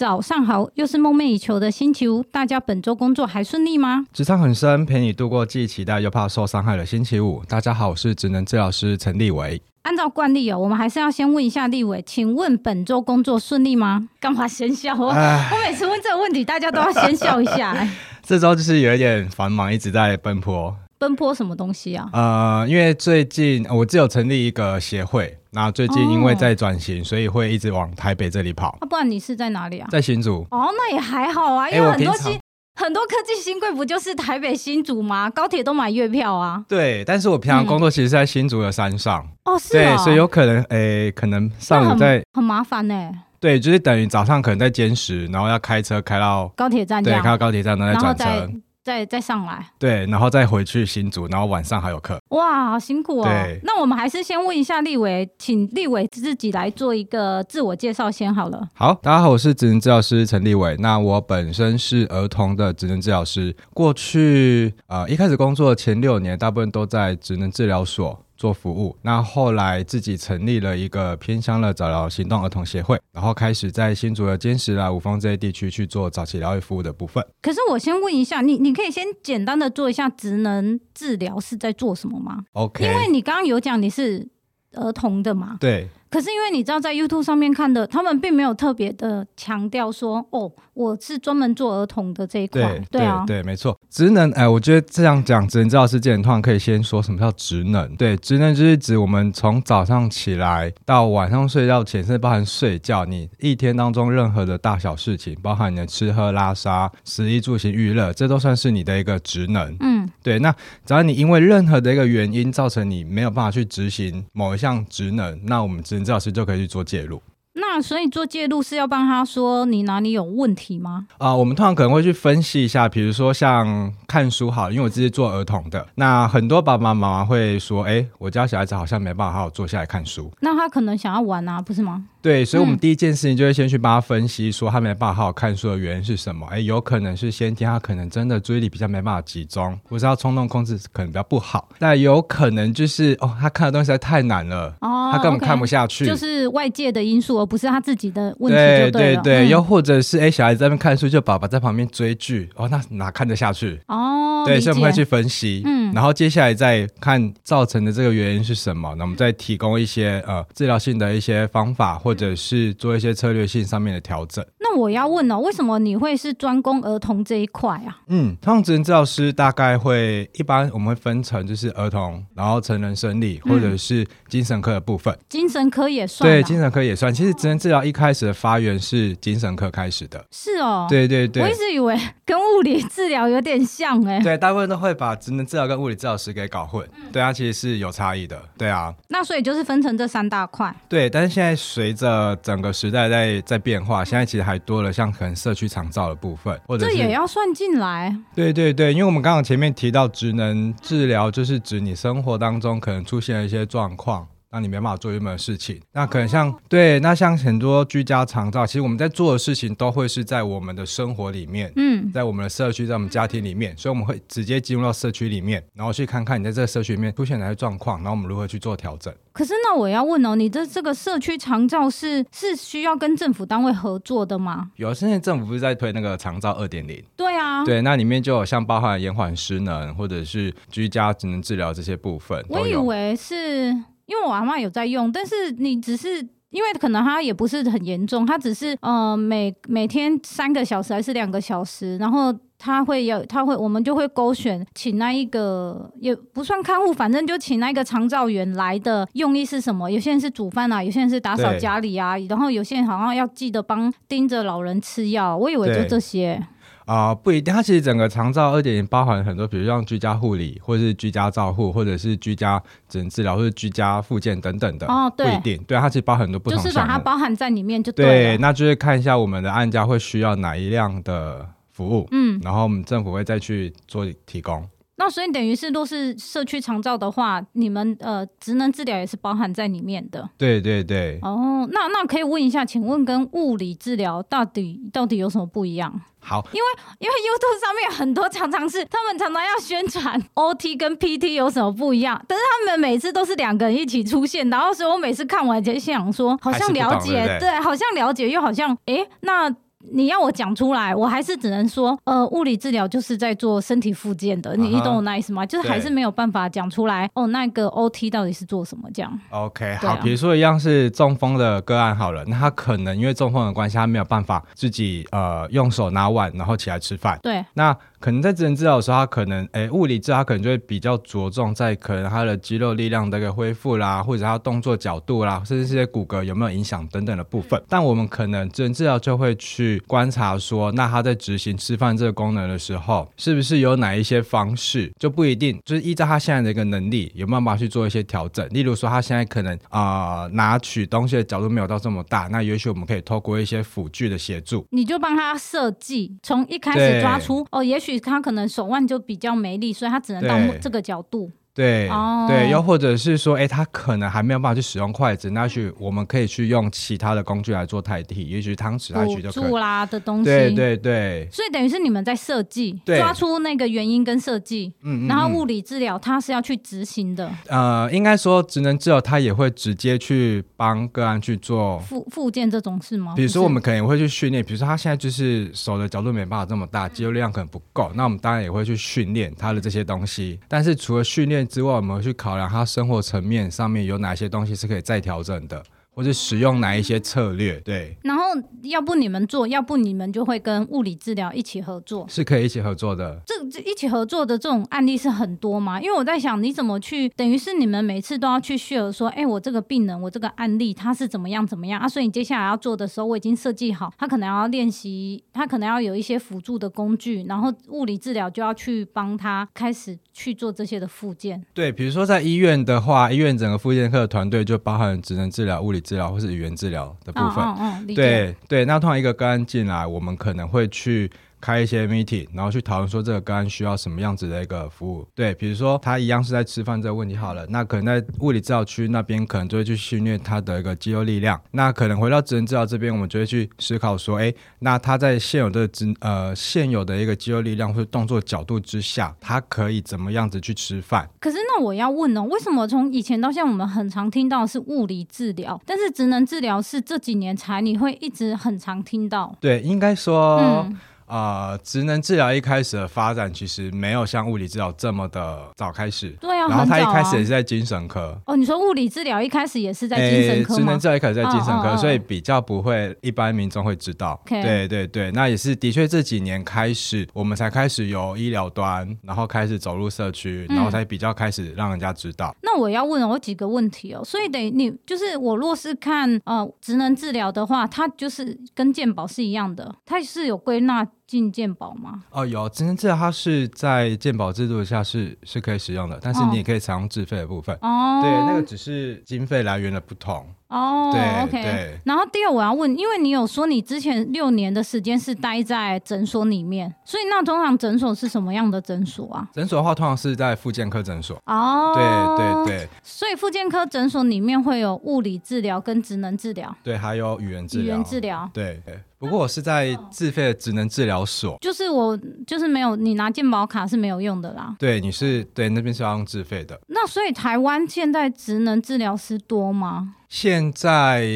早上好，又是梦寐以求的星期五，大家本周工作还顺利吗？职场很深，陪你度过既期待又怕受伤害的星期五。大家好，我是职能治疗师陈立伟。按照惯例哦，我们还是要先问一下立伟，请问本周工作顺利吗？干嘛先笑？我我每次问这个问题，大家都要先笑一下。这周就是有一点繁忙，一直在奔波。奔波什么东西啊？呃，因为最近我只有成立一个协会，那最近因为在转型，哦、所以会一直往台北这里跑。啊，不然你是在哪里啊？在新竹。哦，那也还好啊，因为很多新很多科技新贵不就是台北新竹吗？高铁都买月票啊。对，但是我平常工作其实是在新竹的山上。嗯、哦，是啊。对，所以有可能，诶，可能上午在很，很麻烦呢。对，就是等于早上可能在坚持，然后要开车开到高铁站，对，开到高铁站，然后再转车。再再上来，对，然后再回去新竹，然后晚上还有课。哇，好辛苦哦。对，那我们还是先问一下立伟，请立伟自己来做一个自我介绍先好了。好，大家好，我是职能治疗师陈立伟。那我本身是儿童的职能治疗师，过去呃一开始工作前六年，大部分都在职能治疗所。做服务，那后来自己成立了一个偏乡的早疗行动儿童协会，然后开始在新竹的坚石啦、五峰这些地区去做早期疗愈服务的部分。可是我先问一下，你你可以先简单的做一下职能治疗是在做什么吗？OK，因为你刚刚有讲你是儿童的嘛？对。可是因为你知道，在 YouTube 上面看的，他们并没有特别的强调说，哦，我是专门做儿童的这一块。对，对啊，对，没错。职能，哎，我觉得这样讲，职能治疗师之前通常可以先说什么叫职能。对，职能就是指我们从早上起来到晚上睡觉前，甚至包含睡觉，你一天当中任何的大小事情，包含你的吃喝拉撒、食衣住行娱乐，这都算是你的一个职能。嗯，对。那只要你因为任何的一个原因造成你没有办法去执行某一项职能，那我们职治疗师就可以去做介入。那所以做介入是要帮他说你哪里有问题吗？啊、呃，我们通常可能会去分析一下，比如说像看书好，因为我自己做儿童的，那很多爸爸妈妈会说，哎，我家小孩子好像没办法好好坐下来看书。那他可能想要玩啊，不是吗？对，所以我们第一件事情就会先去帮他分析，说他没办法好好看书的原因是什么？哎，有可能是先天他可能真的注意力比较没办法集中，或是他冲动控制可能比较不好。那有可能就是哦，他看的东西实在太难了，哦，他根本看不下去，就是外界的因素，而不是他自己的问题对。对对对，又、嗯、或者是哎，小孩子在那边看书，就爸爸在旁边追剧，哦，那哪看得下去？哦，对，所以我们会去分析，嗯，然后接下来再看造成的这个原因是什么，那我们再提供一些呃治疗性的一些方法，或者是做一些策略性上面的调整。那我要问哦，为什么你会是专攻儿童这一块啊？嗯，通常职能治疗师大概会一般我们会分成就是儿童，然后成人生理或者是精神科的部分。嗯、精神科也算？对，精神科也算。其实职能治疗一开始的发源是精神科开始的。是哦。对对对。我一直以为跟物理治疗有点像哎。对，大部分都会把职能治疗跟物理治疗师给搞混。嗯、对啊，其实是有差异的。对啊。那所以就是分成这三大块。对，但是现在随着整个时代在在变化，现在其实还多了像可能社区长照的部分，或者这也要算进来。对对对，因为我们刚刚前面提到职能治疗，就是指你生活当中可能出现了一些状况。那你没办法做任何事情，那可能像对，那像很多居家长照，其实我们在做的事情都会是在我们的生活里面，嗯，在我们的社区，在我们家庭里面，所以我们会直接进入到社区里面，然后去看看你在这个社区里面出现哪些状况，然后我们如何去做调整。可是那我要问哦，你的这个社区长照是是需要跟政府单位合作的吗？有，现在政府不是在推那个长照二点零？对啊，对，那里面就有像包含延缓失能或者是居家职能治疗这些部分。我以为是。因为我阿妈有在用，但是你只是因为可能他也不是很严重，他只是呃每每天三个小时还是两个小时，然后他会有他会我们就会勾选请那一个也不算看护，反正就请那个长照员来的用意是什么？有些人是煮饭啊，有些人是打扫家里啊，然后有些人好像要记得帮盯着老人吃药，我以为就这些。啊、呃，不一定。它其实整个长照二点零包含很多，比如像居家护理，或者是居家照护，或者是居家职能治疗，或者居家复健等等的。哦，对，不一定。对，它其实包含很多不同。就是把它包含在里面就对。对，那就是看一下我们的案家会需要哪一辆的服务，嗯，然后我们政府会再去做提供。那所以等于是，若是社区长照的话，你们呃职能治疗也是包含在里面的。对对对。哦，那那可以问一下，请问跟物理治疗到底到底有什么不一样？好，因为因为 YouTube 上面很多常常是他们常常要宣传 OT 跟 PT 有什么不一样，但是他们每次都是两个人一起出现，然后所以我每次看完就想说，好像了解，对，对，对，好像了解，又好像哎，那。你要我讲出来，我还是只能说，呃，物理治疗就是在做身体复健的，uh -huh, 你懂我那意思吗？就是还是没有办法讲出来，哦，那个 OT 到底是做什么这样？OK，好，比如说一样是中风的个案好了，那他可能因为中风的关系，他没有办法自己呃用手拿碗然后起来吃饭，对，那。可能在职能治疗的时候，他可能诶、欸，物理治疗他可能就会比较着重在可能他的肌肉力量的一个恢复啦，或者他动作角度啦，甚至这些骨骼有没有影响等等的部分。但我们可能职能治疗就会去观察说，那他在执行吃饭这个功能的时候，是不是有哪一些方式就不一定，就是依照他现在的一个能力，有没有办法去做一些调整。例如说，他现在可能啊、呃、拿取东西的角度没有到这么大，那也许我们可以透过一些辅具的协助，你就帮他设计，从一开始抓出哦，也许。他可能手腕就比较没力，所以他只能到这个角度。对、哦，对，又或者是说，哎，他可能还没有办法去使用筷子，那去我们可以去用其他的工具来做代替，也许汤匙、来去就可以。啦的东西。对对对。所以等于是你们在设计，抓出那个原因跟设计，嗯，然后物理治疗他是要去执行的。呃，应该说职能治疗他也会直接去帮个案去做复复健这种事吗？比如说我们可能也会去训练，比如说他现在就是手的角度没办法这么大，肌肉力量可能不够，那我们当然也会去训练他的这些东西。但是除了训练之外，我们去考量他生活层面上面有哪些东西是可以再调整的。或者使用哪一些策略？对，然后要不你们做，要不你们就会跟物理治疗一起合作，是可以一起合作的。这这一起合作的这种案例是很多吗？因为我在想，你怎么去，等于是你们每次都要去 share 说，哎，我这个病人，我这个案例他是怎么样怎么样啊？所以你接下来要做的时候，我已经设计好，他可能要练习，他可能要有一些辅助的工具，然后物理治疗就要去帮他开始去做这些的复健。对，比如说在医院的话，医院整个复健科的团队就包含职能治疗、物理治疗或是语言治疗的部分，哦哦哦、对对，那通常一个个案进来，我们可能会去。开一些 meeting，然后去讨论说这个个案需要什么样子的一个服务。对，比如说他一样是在吃饭这个问题好了，那可能在物理治疗区那边可能就会去训练他的一个肌肉力量。那可能回到职能治疗这边，我们就会去思考说，哎，那他在现有的职呃现有的一个肌肉力量或者动作角度之下，他可以怎么样子去吃饭？可是那我要问哦，为什么从以前到现在我们很常听到是物理治疗，但是职能治疗是这几年才你会一直很常听到？对，应该说。嗯呃，职能治疗一开始的发展其实没有像物理治疗这么的早开始。对啊，然后他一开始也是在精神科。哦，你说物理治疗一开始也是在精神科吗？职能治疗一开始在精神科，所以比较不会一般民众会知道。对对对，那也是的确这几年开始，我们才开始由医疗端，然后开始走入社区，然后才比较开始让人家知道。嗯、那我要问我几个问题哦，所以等于你就是我若是看呃职能治疗的话，它就是跟健保是一样的，它是有归纳。进鉴宝吗？哦，有，职能治疗它是在鉴宝制度下是是可以使用的，但是你也可以采用自费的部分。哦，对，那个只是经费来源的不同。哦，对，OK。然后第二，我要问，因为你有说你之前六年的时间是待在诊所里面，所以那通常诊所是什么样的诊所啊？诊所的话，通常是在复健科诊所。哦，对对对。所以复健科诊所里面会有物理治疗跟职能治疗。对，还有语言治疗。语言治疗。对对。不过我是在自费的职能治疗所，就是我就是没有你拿健保卡是没有用的啦。对，你是对那边是要用自费的。那所以台湾现在职能治疗师多吗？现在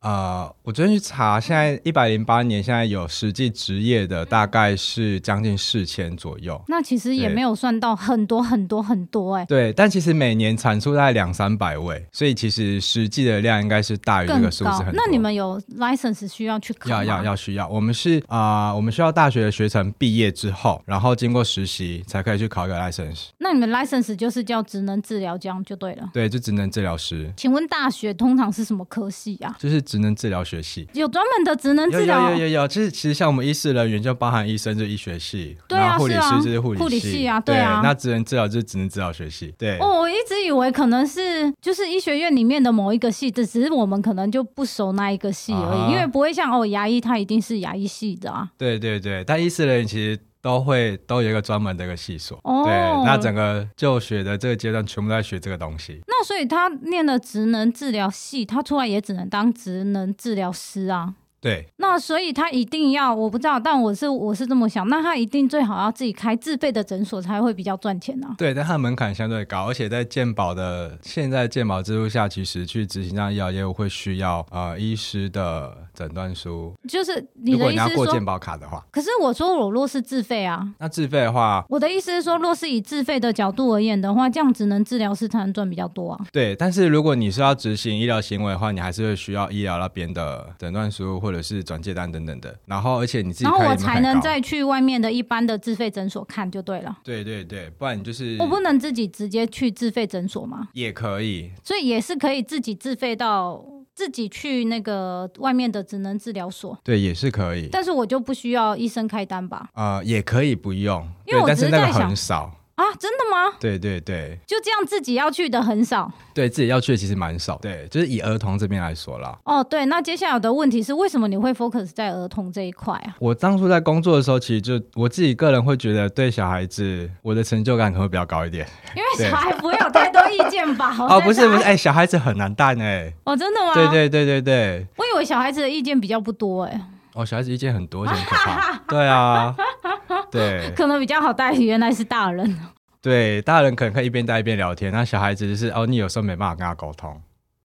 呃，我昨天去查，现在一百零八年，现在有实际职业的大概是将近四千左右。那其实也没有算到很多很多很多哎、欸。对，但其实每年产出大概两三百位，所以其实实际的量应该是大于这个数字很多。那你们有 license 需要去考？要要要需要，我们是啊、呃，我们需要大学的学程毕业之后，然后经过实习才可以去考一个 license。那你们 license 就是叫职能治疗这样就对了。对，就职能治疗师。请问大学通通常是什么科系啊？就是职能治疗学系，有专门的职能治疗。有有有有，其实其实像我们医师人员就包含医生就医学系，对啊，护理师就是护理系，护理系啊，对啊。那职能治疗就是职能治疗学系，对。哦，我一直以为可能是就是医学院里面的某一个系，只是我们可能就不熟那一个系而已，啊、因为不会像哦牙医他一定是牙医系的啊。对对对，但医师人员其实。都会都有一个专门的一个系所，oh. 对，那整个就学的这个阶段全部都在学这个东西。那所以他念了职能治疗系，他出来也只能当职能治疗师啊。对，那所以他一定要，我不知道，但我是我是这么想，那他一定最好要自己开自费的诊所才会比较赚钱啊。对，但他的门槛相对高，而且在健保的现在健保制度下，其实去执行这样医疗业务会需要呃医师的诊断书。就是你如果的意思过健保卡的话，可是我说我若是自费啊，那自费的话，我的意思是说，若是以自费的角度而言的话，这样只能治疗师才能赚比较多啊。对。但是如果你是要执行医疗行为的话，你还是会需要医疗那边的诊断书或者是转介单等等的。然后，而且你自己然后我才能再去外面的一般的自费诊所看就对了。对对对，不然你就是我不能自己直接去自费诊所吗？也可以。所以也是可以自己自费到自己去那个外面的职能治疗所，对，也是可以。但是我就不需要医生开单吧？呃，也可以不用，因为我对但是那个只是在想很少。啊，真的吗？对对对，就这样自己要去的很少。对自己要去的其实蛮少。对，就是以儿童这边来说啦。哦，对，那接下来的问题是，为什么你会 focus 在儿童这一块啊？我当初在工作的时候，其实就我自己个人会觉得，对小孩子，我的成就感可能会比较高一点。因为 小孩不会有太多意见吧？哦，不是不是，哎、欸，小孩子很难带哎。哦，真的吗？对对对对对。我以为小孩子的意见比较不多哎。哦，小孩子意见很多，很可怕。对啊，对。可能比较好带，原来是大人。对，大人可能可以一边带一边聊天，那小孩子就是哦，你有时候没办法跟他沟通。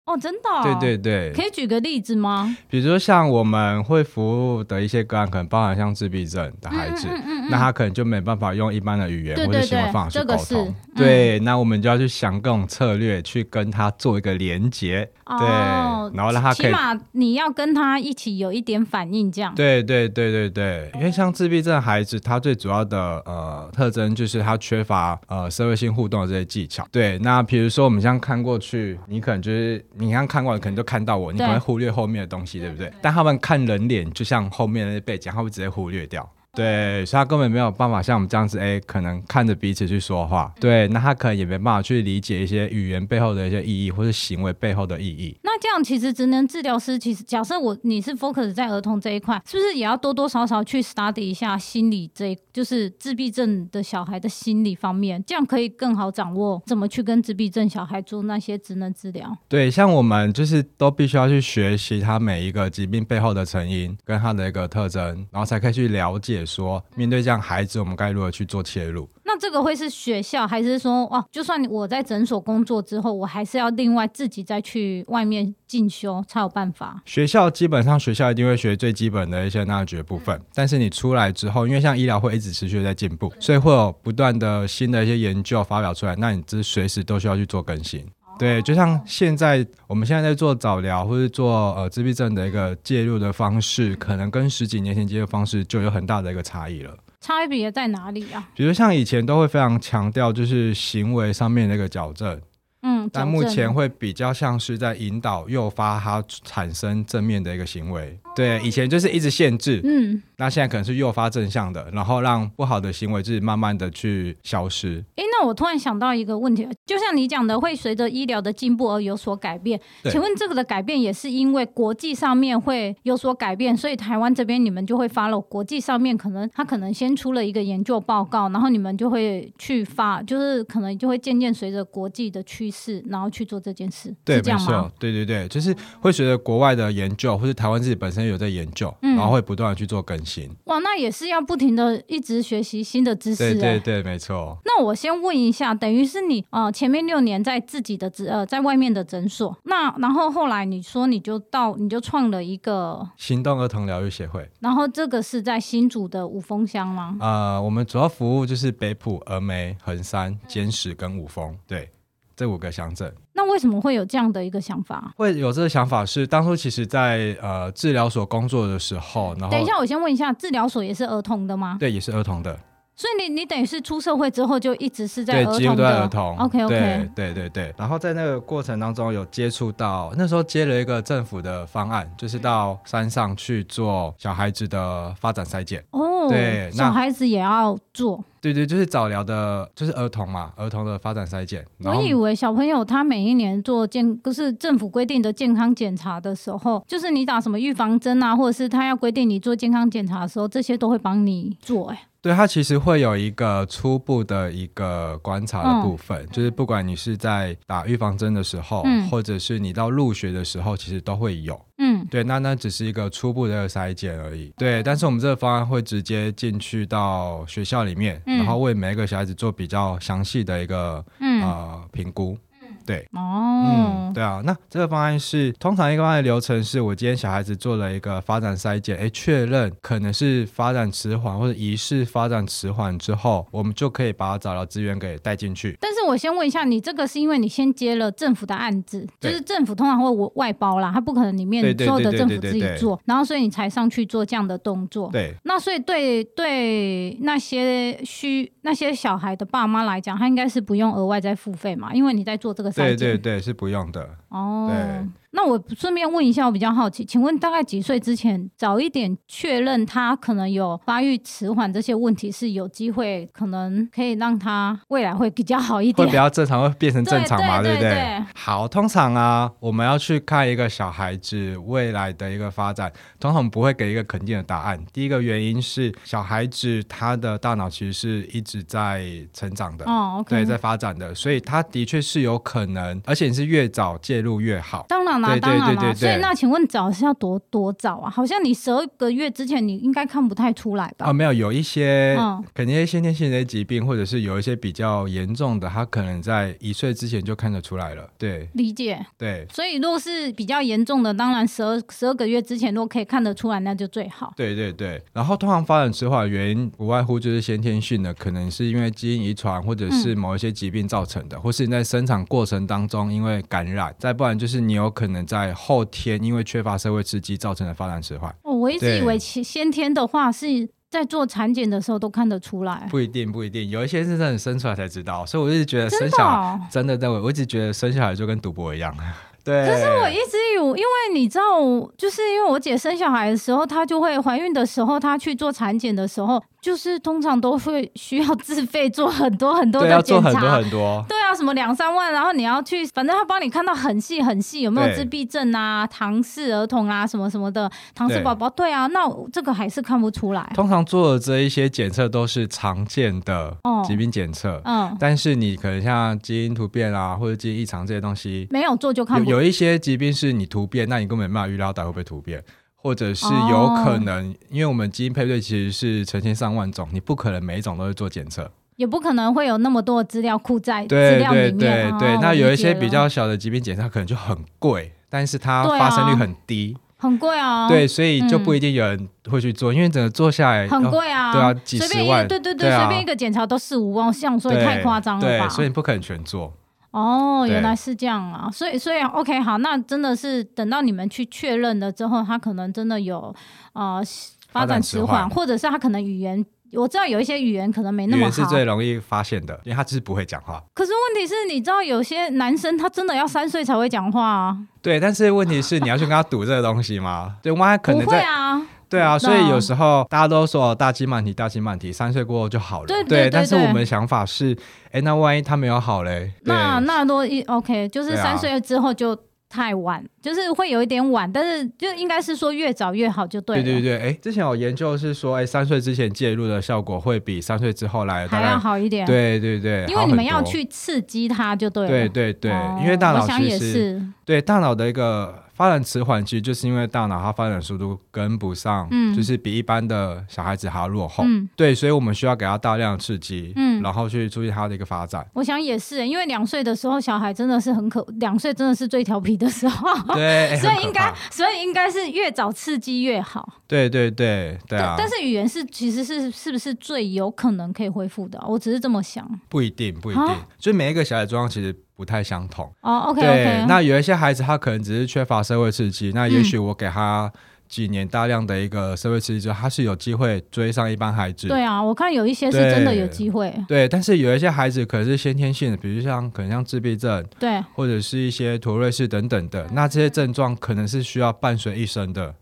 哦，真的、哦？对对对，可以举个例子吗？比如说像我们会服务的一些个案，可能包含像自闭症的孩子，嗯嗯嗯嗯、那他可能就没办法用一般的语言或者行为方式去沟通。对，那我们就要去想各种策略，去跟他做一个连接。哦、对，然后让他可以，起码你要跟他一起有一点反应，这样。对对对对对，因为像自闭症孩子，他最主要的呃特征就是他缺乏呃社会性互动的这些技巧。对，那比如说我们这样看过去，你可能就是你刚看过来，可能就看到我，你可能会忽略后面的东西，对，对不对？但他们看人脸，就像后面的那些背景，他会直接忽略掉。对，所以他根本没有办法像我们这样子，哎，可能看着彼此去说话。对，那他可能也没办法去理解一些语言背后的一些意义，或是行为背后的意义。那这样其实职能治疗师，其实假设我你是 focus 在儿童这一块，是不是也要多多少少去 study 一下心理这一，就是自闭症的小孩的心理方面，这样可以更好掌握怎么去跟自闭症小孩做那些职能治疗。对，像我们就是都必须要去学习他每一个疾病背后的成因跟他的一个特征，然后才可以去了解。说面对这样孩子，我们该如何去做切入？那这个会是学校，还是说哦，就算我在诊所工作之后，我还是要另外自己再去外面进修才有办法？学校基本上学校一定会学最基本的一些那学部分，但是你出来之后，因为像医疗会一直持续在进步，所以会有不断的新的一些研究发表出来，那你这随时都需要去做更新。对，就像现在我们现在在做早疗或者做呃自闭症的一个介入的方式，可能跟十几年前介入方式就有很大的一个差异了。差别在哪里啊？比如像以前都会非常强调就是行为上面的一个矫正。嗯，但目前会比较像是在引导、诱发他产生正面的一个行为。对，以前就是一直限制，嗯，那现在可能是诱发正向的，然后让不好的行为就是慢慢的去消失。哎，那我突然想到一个问题，就像你讲的，会随着医疗的进步而有所改变。请问这个的改变也是因为国际上面会有所改变，所以台湾这边你们就会 follow 国际上面可能他可能先出了一个研究报告，然后你们就会去发，就是可能就会渐渐随着国际的趋势。然后去做这件事，对，是这样吗？对对对，就是会随着国外的研究，或是台湾自己本身有在研究，嗯、然后会不断的去做更新。哇，那也是要不停的一直学习新的知识。欸。对对对，没错。那我先问一下，等于是你呃前面六年在自己的诊呃在外面的诊所，那然后后来你说你就到你就创了一个行动儿童疗愈协会，然后这个是在新竹的五峰乡吗？呃，我们主要服务就是北埔、峨眉、横山、尖石跟五峰，对。这五个乡镇，那为什么会有这样的一个想法？会有这个想法是当初其实在呃治疗所工作的时候，然后等一下我先问一下，治疗所也是儿童的吗？对，也是儿童的。所以你你等于是出社会之后就一直是在儿童的，对，几乎都在儿童。OK OK，对对对对。然后在那个过程当中有接触到，那时候接了一个政府的方案，就是到山上去做小孩子的发展筛检。哦，对，小孩子也要做。对对，就是早疗的，就是儿童嘛，儿童的发展筛检。我以为小朋友他每一年做健，不是政府规定的健康检查的时候，就是你打什么预防针啊，或者是他要规定你做健康检查的时候，这些都会帮你做。哎，对，它其实会有一个初步的一个观察的部分，嗯、就是不管你是在打预防针的时候，嗯、或者是你到入学的时候，其实都会有。嗯，对，那那只是一个初步的筛检而已。对，但是我们这个方案会直接进去到学校里面，嗯、然后为每一个小孩子做比较详细的一个、嗯、呃评估。对，哦，嗯，对啊。那这个方案是通常一个方案的流程是，我今天小孩子做了一个发展筛检，哎，确认可能是发展迟缓或者疑似发展迟缓之后，我们就可以把他找到资源给带进去。但是我先问一下，你这个是因为你先接了政府的案子，就是政府通常会外包啦，他不可能里面所有的政府自己做，然后所以你才上去做这样的动作。对，那所以对对那些需那些小孩的爸妈来讲，他应该是不用额外再付费嘛，因为你在做这个。对对对，是不用的。哦。对。那我顺便问一下，我比较好奇，请问大概几岁之前早一点确认他可能有发育迟缓这些问题，是有机会可能可以让他未来会比较好一点，会比较正常，会变成正常嘛？对，对，对，对不对？好，通常啊，我们要去看一个小孩子未来的一个发展，通常不会给一个肯定的答案。第一个原因是小孩子他的大脑其实是一直在成长的，哦，okay、对，在发展的，所以他的确是有可能，而且是越早介入越好。当然了。对对对所以那请问早是要多多早啊？好像你十二个月之前你应该看不太出来吧？啊，没有，有一些肯定先天性的疾病，或者是有一些比较严重的，他可能在一岁之前就看得出来了。对，理解。对，所以如果是比较严重的，当然十二十二个月之前如果可以看得出来，那就最好。对对对。然后通常发展迟缓的原因无外乎就是先天性的，可能是因为基因遗传，或者是某一些疾病造成的，嗯、或是你在生产过程当中因为感染，再不然就是你有可能。在后天因为缺乏社会刺激造成的发展迟缓。哦，我一直以为其先天的话是在做产检的时候都看得出来。不一定，不一定，有一些是真的生出来才知道。所以我一直觉得生小孩真的，真的，我一直觉得生小孩就跟赌博一样。对。可是我一直有，因为你知道，就是因为我姐生小孩的时候，她就会怀孕的时候，她去做产检的时候。就是通常都会需要自费做很多很多的检查，很多很多。对啊，什么两三万，然后你要去，反正他帮你看到很细很细，有没有自闭症啊、唐氏儿童啊什么什么的，唐氏宝宝。对啊，那这个还是看不出来。通常做的这一些检测都是常见的疾病检测，嗯，但是你可能像基因突变啊或者基因异常这些东西，没有做就看不有一些疾病是你突变，那你根本没办法预料到会不会突变。或者是有可能，哦、因为我们基因配对其实是成千上万种，你不可能每一种都会做检测，也不可能会有那么多的资料库在。对对对，对，那有一些比较小的疾病检查可能就很贵，但是它发生率很低，啊、很贵啊。对，所以就不一定有人会去做，嗯、因为整个做下来很贵啊、哦。对啊，几十万。对对对，随、啊、便一个检查都四五万，像所以太夸张了吧？对，所以你不可能全做。哦，原来是这样啊，所以所以 OK 好，那真的是等到你们去确认了之后，他可能真的有呃发展迟缓，或者是他可能语言，我知道有一些语言可能没那么好，是最容易发现的，因为他就是不会讲话。可是问题是，你知道有些男生他真的要三岁才会讲话啊。对，但是问题是你要去跟他赌这个东西吗？对，万一可能在。不会啊。对啊，所以有时候大家都说大鸡慢啼，大鸡慢啼，三岁过后就好了。对，对，对，对，但是我们的想法是，哎，那万一他没有好嘞？那那都一 OK，就是三岁之后就太晚，啊、就是会有一点晚，但是就应该是说越早越好就对了。对对对，哎，之前有研究是说，哎，三岁之前介入的效果会比三岁之后来还要好一点。对对对，因为你们要去刺激它就对了。对对对，哦、因为大脑其实对大脑的一个。发展迟缓其实就是因为大脑它发展速度跟不上，嗯，就是比一般的小孩子还要落后，嗯，对，所以我们需要给他大量的刺激，嗯，然后去注意他的一个发展。我想也是，因为两岁的时候小孩真的是很可，两岁真的是最调皮的时候，对，所以应该，所以应该是越早刺激越好。对对对对啊！但是语言是其实是是不是最有可能可以恢复的？我只是这么想。不一定，不一定，所以每一个小孩状况其实。不太相同哦，OK，对.那有一些孩子他可能只是缺乏社会刺激，那也许我给他几年大量的一个社会刺激之后，他是有机会追上一般孩子。对啊，我看有一些是真的有机会。对，但是有一些孩子可能是先天性的，比如像可能像自闭症，对，或者是一些妥瑞氏等等的，那这些症状可能是需要伴随一生的。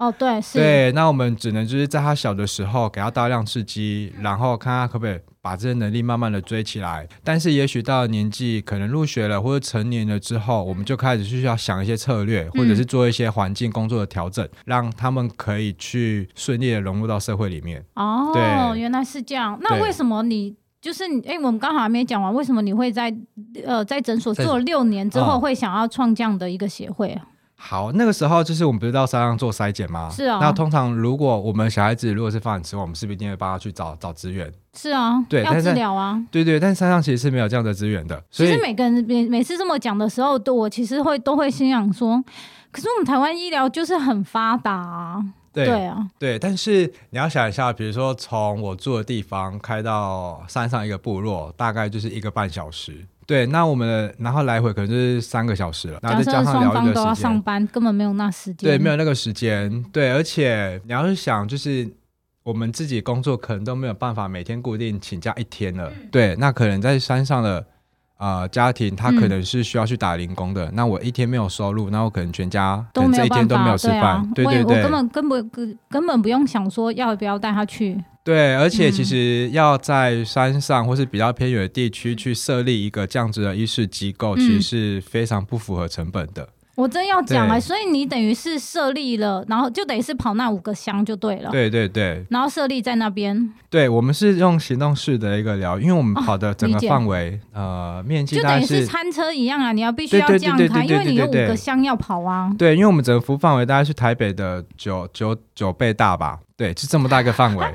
哦，对，是。对，那我们只能就是在他小的时候给他大量刺激，然后看他可不可以。把这些能力慢慢的追起来，但是也许到了年纪可能入学了或者成年了之后，我们就开始需要想一些策略，或者是做一些环境工作的调整，嗯、让他们可以去顺利的融入到社会里面。哦，对，原来是这样。那为什么你就是哎，我们刚好还没讲完，为什么你会在呃在诊所做了六年之后会想要创这样的一个协会啊？好，那个时候就是我们不是到山上做筛检吗？是啊。那通常如果我们小孩子如果是发展迟缓，我们是不是一定会帮他去找找资源？是啊，对，要治疗啊。对对，但山上其实是没有这样的资源的。所以其实每个人每每次这么讲的时候，都我其实会都会心想说，可是我们台湾医疗就是很发达啊。对，对啊，对，但是你要想一下，比如说从我住的地方开到山上一个部落，大概就是一个半小时。对，那我们的然后来回可能就是三个小时了，然后再加上聊一个都要上班，根本没有那时间。对，没有那个时间。对，而且你要是想，就是我们自己工作可能都没有办法每天固定请假一天了。嗯、对，那可能在山上的。呃，家庭他可能是需要去打零工的，嗯、那我一天没有收入，那我可能全家可能这一天都没有吃饭，对对对，我根本根本根根本不用想说要不要带他去。对，而且其实要在山上或是比较偏远的地区去设立一个这样子的医事机构，其实是非常不符合成本的。嗯我真要讲哎、欸，所以你等于是设立了，然后就等于是跑那五个乡就对了。对对对。然后设立在那边。对，我们是用行动式的一个疗，因为我们跑的整个范围、哦、呃面积就等于是餐车一样啊，你要必须要这样开，因为你有五个乡要跑啊。对，因为我们整个服务范围大概是台北的九九九倍大吧？对，就这么大一个范围。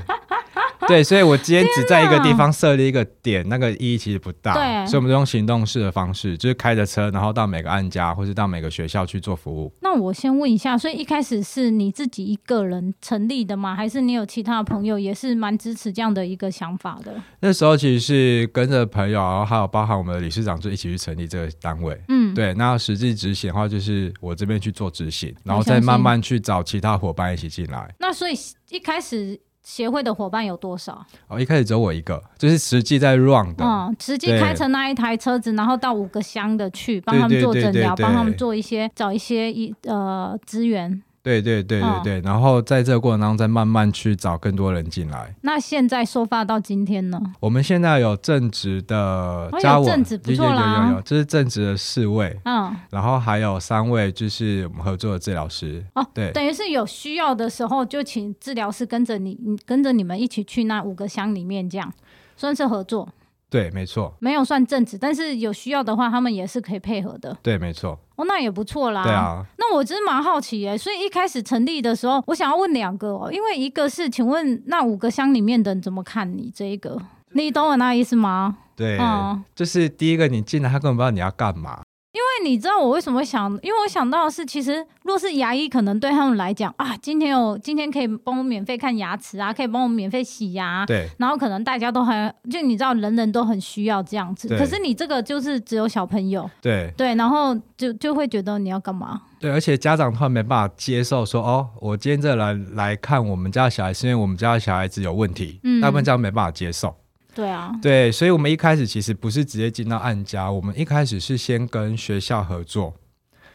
对，所以我今天只在一个地方设立一个点，那个意义其实不大。对，所以我们就用行动式的方式，就是开着车，然后到每个案家或是到每个学校去做服务。那我先问一下，所以一开始是你自己一个人成立的吗？还是你有其他的朋友也是蛮支持这样的一个想法的？那时候其实是跟着朋友，然后还有包含我们的理事长，就一起去成立这个单位。嗯，对。那实际执行的话，就是我这边去做执行，然后再慢慢去找其他伙伴一起进来。那所以一开始。协会的伙伴有多少？哦，一开始只有我一个，就是实际在 run 的，嗯，实际开成那一台车子，然后到五个乡的去帮他们做诊疗，帮他们做一些找一些一呃资源。对对对对对，然后在这个过程当中再慢慢去找更多人进来。那现在收发到今天呢？我们现在有正职的加我，有正职不错啦，有有有，这是正职的四位，嗯，然后还有三位就是我们合作的治疗师。哦，对，等于是有需要的时候就请治疗师跟着你，跟着你们一起去那五个乡里面，这样算是合作。对，没错，没有算正职，但是有需要的话，他们也是可以配合的。对，没错。哦，那也不错啦。对啊，那我真蛮好奇耶，所以一开始成立的时候，我想要问两个哦，因为一个是，请问那五个乡里面的人怎么看你这一个？你懂我那意思吗？对，嗯，就是第一个你进来，他根本不知道你要干嘛。因为你知道我为什么想，因为我想到的是，其实若是牙医，可能对他们来讲啊，今天有今天可以帮我免费看牙齿啊，可以帮我免费洗牙，对，然后可能大家都很，就你知道，人人都很需要这样子。可是你这个就是只有小朋友，对对，然后就就会觉得你要干嘛？对，而且家长他没办法接受说，哦，我今天这来来看我们家小孩，是因为我们家的小孩子有问题，嗯，大部分家长没办法接受。对啊，对，所以，我们一开始其实不是直接进到案家，我们一开始是先跟学校合作。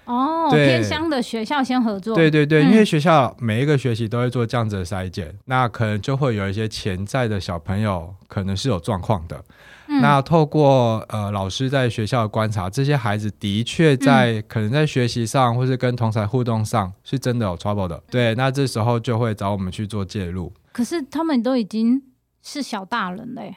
哦，对偏乡的学校先合作。对对对，嗯、因为学校每一个学期都会做这样子的筛检，那可能就会有一些潜在的小朋友可能是有状况的。嗯、那透过呃老师在学校的观察，这些孩子的确在、嗯、可能在学习上或是跟同侪互动上是真的有 trouble 的。对，那这时候就会找我们去做介入。可是他们都已经是小大人嘞。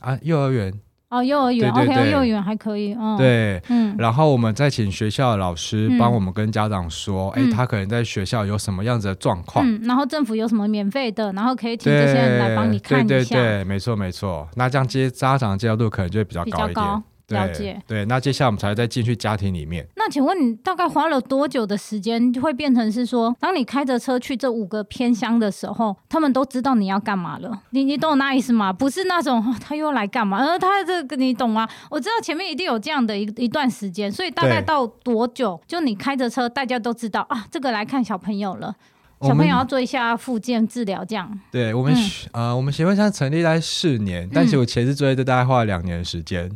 啊，幼儿园。哦，幼儿园，OK，幼儿园还可以，嗯，对，嗯，然后我们再请学校的老师帮我们跟家长说，哎，他可能在学校有什么样子的状况，嗯，然后政府有什么免费的，然后可以请这些人来帮你看一下，对对对，没错没错，那这样接家长的接受度可能就会比较高一点。了解，对，那接下来我们才再进去家庭里面。那请问你大概花了多久的时间，会变成是说，当你开着车去这五个偏乡的时候，他们都知道你要干嘛了？你你懂我那意思吗？不是那种、哦、他又来干嘛？呃，他这个你懂吗？我知道前面一定有这样的一一段时间，所以大概到多久，就你开着车，大家都知道啊，这个来看小朋友了，小朋友要做一下复健治疗，这样。对我们，嗯、呃，我们协会现在成立在四年，但是我前置作业就大概花了两年的时间。